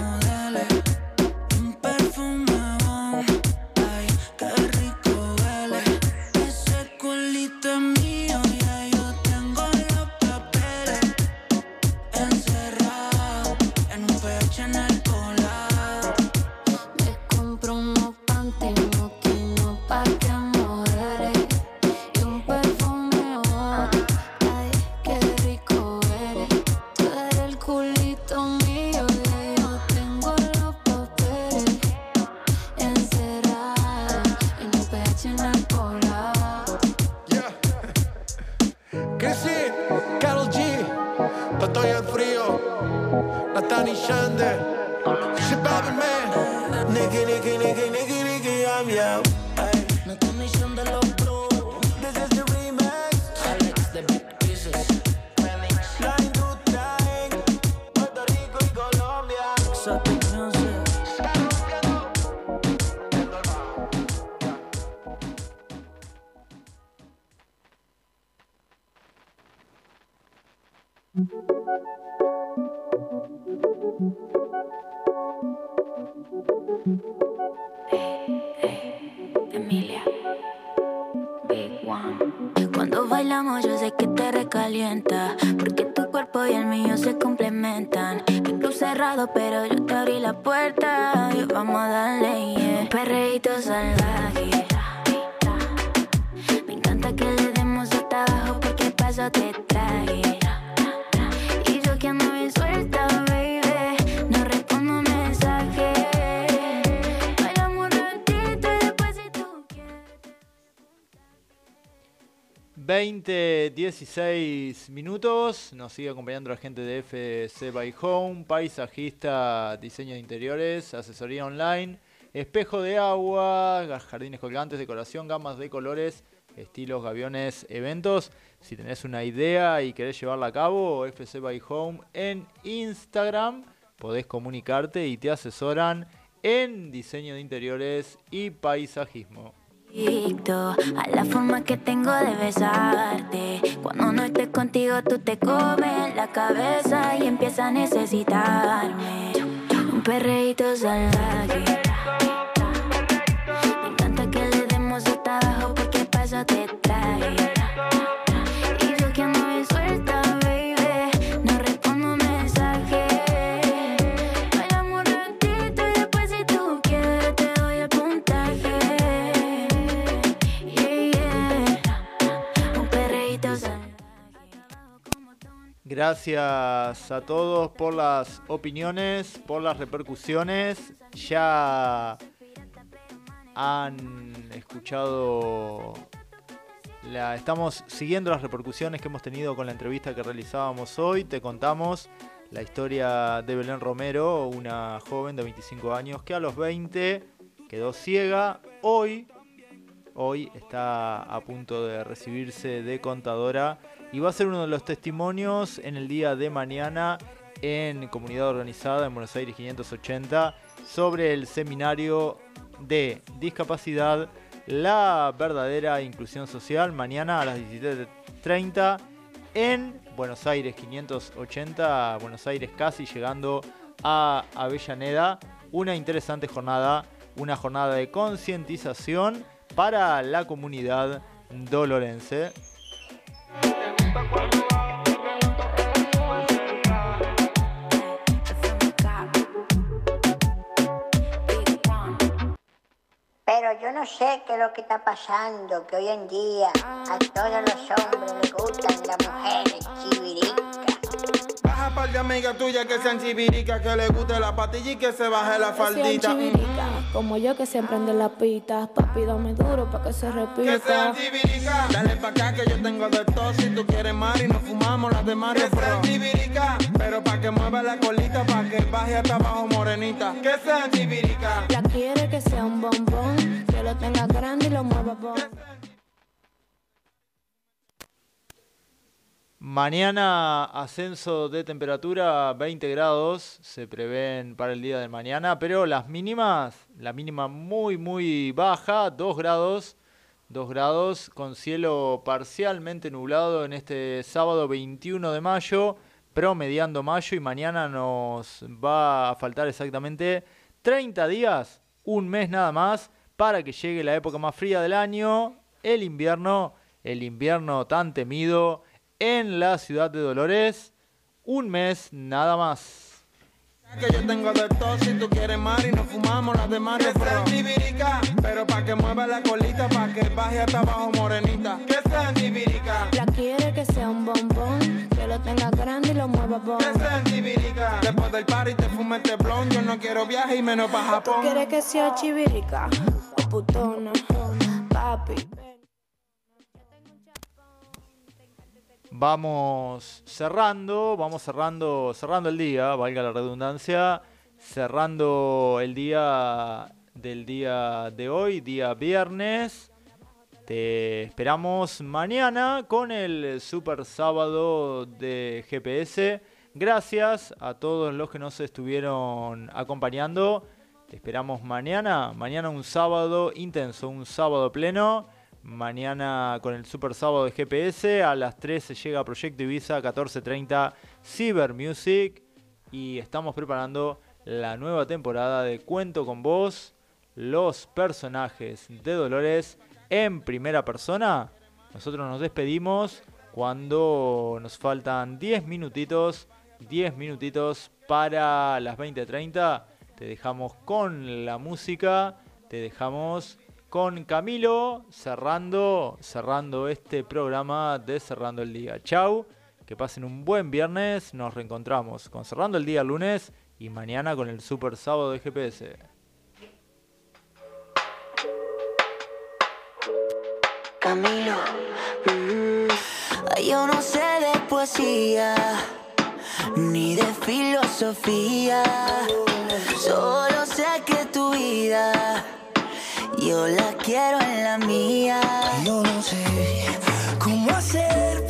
16 minutos. Nos sigue acompañando la gente de FC by Home, paisajista, diseño de interiores, asesoría online, espejo de agua, jardines colgantes, decoración, gamas de colores, estilos, gaviones, eventos. Si tenés una idea y querés llevarla a cabo, FC by Home en Instagram, podés comunicarte y te asesoran en diseño de interiores y paisajismo. A la forma que tengo de besarte. Cuando no estés contigo, tú te comes la cabeza y empiezas a necesitarme. Un perreíto salvaje. Me encanta que le demos hasta abajo porque para eso te traje. Gracias a todos por las opiniones, por las repercusiones. Ya han escuchado, la, estamos siguiendo las repercusiones que hemos tenido con la entrevista que realizábamos hoy. Te contamos la historia de Belén Romero, una joven de 25 años que a los 20 quedó ciega. Hoy, hoy está a punto de recibirse de contadora y va a ser uno de los testimonios en el día de mañana en comunidad organizada en Buenos Aires 580 sobre el seminario de discapacidad, la verdadera inclusión social, mañana a las 17.30 en Buenos Aires 580, Buenos Aires casi llegando a Avellaneda. Una interesante jornada, una jornada de concientización para la comunidad dolorense. Pero yo no sé qué es lo que está pasando, que hoy en día a todos los hombres les gustan las mujeres chiviricas. Par de amigas tuyas que sean chivíricas, que le guste la patilla y que se baje la Que sean faldita. chivirica, como yo que siempre ando en la pista. Papi, dame duro pa' que se Que repita. sean chivíricas. Dale pa' acá que yo tengo de todo. Si tú quieres mar y nos fumamos las de Mario Que sean chivíricas. Pero pa' que mueva la colita, pa' que baje hasta abajo morenita. Que sean chivíricas. La quiere que sea un bombón, que lo tenga grande y lo mueva bon. Mañana ascenso de temperatura 20 grados se prevén para el día de mañana, pero las mínimas, la mínima muy muy baja, 2 grados, 2 grados con cielo parcialmente nublado en este sábado 21 de mayo, promediando mayo y mañana nos va a faltar exactamente 30 días, un mes nada más para que llegue la época más fría del año, el invierno, el invierno tan temido en la ciudad de Dolores. Un mes nada más. Que yo tengo de todo. Si tú quieres mar y nos fumamos las de Mario Que sean chivíricas. Pero pa' que mueva la colita, pa' que baje hasta abajo morenita. Que sean chivíricas. La quiere que sea un bombón, que lo tenga grande y lo mueva bon. Que sean chivíricas. Después del party te fumes este blon. Yo no quiero viaje y menos pa' ¿Tú Japón. quieres que sea chivirica o putona? Papi, Vamos cerrando, vamos cerrando, cerrando el día, valga la redundancia, cerrando el día del día de hoy, día viernes. Te esperamos mañana con el super sábado de GPS. Gracias a todos los que nos estuvieron acompañando. Te esperamos mañana, mañana un sábado intenso, un sábado pleno. Mañana con el Super Sábado de GPS. A las 13 llega Proyecto Ibiza, 14.30 Cyber Music. Y estamos preparando la nueva temporada de Cuento con Vos. Los personajes de Dolores en primera persona. Nosotros nos despedimos cuando nos faltan 10 minutitos. 10 minutitos para las 20.30. Te dejamos con la música. Te dejamos con Camilo cerrando, cerrando este programa de Cerrando el Día. Chau, que pasen un buen viernes, nos reencontramos con Cerrando el Día lunes y mañana con el Super Sábado de GPS. Camilo, mm, yo no sé de poesía ni de filosofía, solo sé que tu vida yo la quiero en la mía. Yo no sé cómo hacer